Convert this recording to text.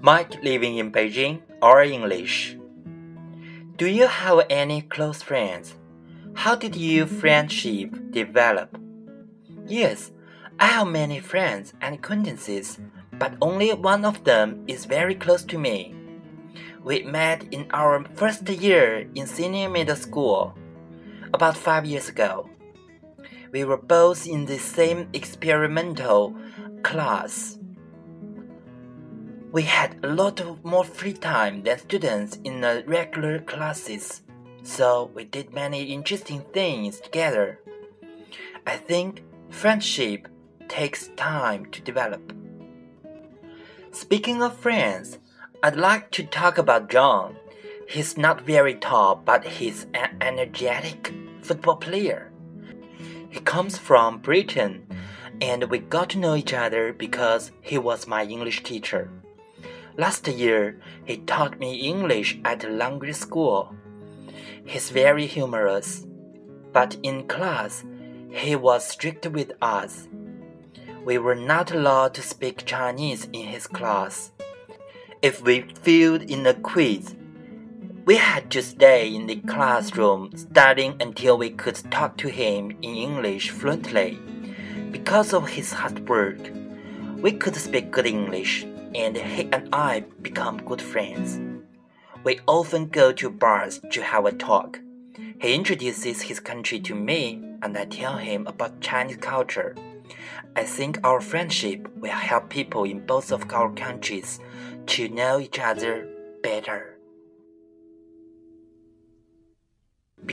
Mike living in Beijing or English. Do you have any close friends? How did your friendship develop? Yes, I have many friends and acquaintances, but only one of them is very close to me. We met in our first year in senior middle school, about five years ago. We were both in the same experimental class. We had a lot of more free time than students in the regular classes, so we did many interesting things together. I think friendship takes time to develop. Speaking of friends, I'd like to talk about John. He's not very tall, but he's an energetic football player. He comes from Britain, and we got to know each other because he was my English teacher. Last year, he taught me English at language school. He's very humorous, but in class, he was strict with us. We were not allowed to speak Chinese in his class. If we failed in a quiz, we had to stay in the classroom studying until we could talk to him in English fluently. Because of his hard work, we could speak good English and he and I become good friends. We often go to bars to have a talk. He introduces his country to me, and I tell him about Chinese culture. I think our friendship will help people in both of our countries to know each other better.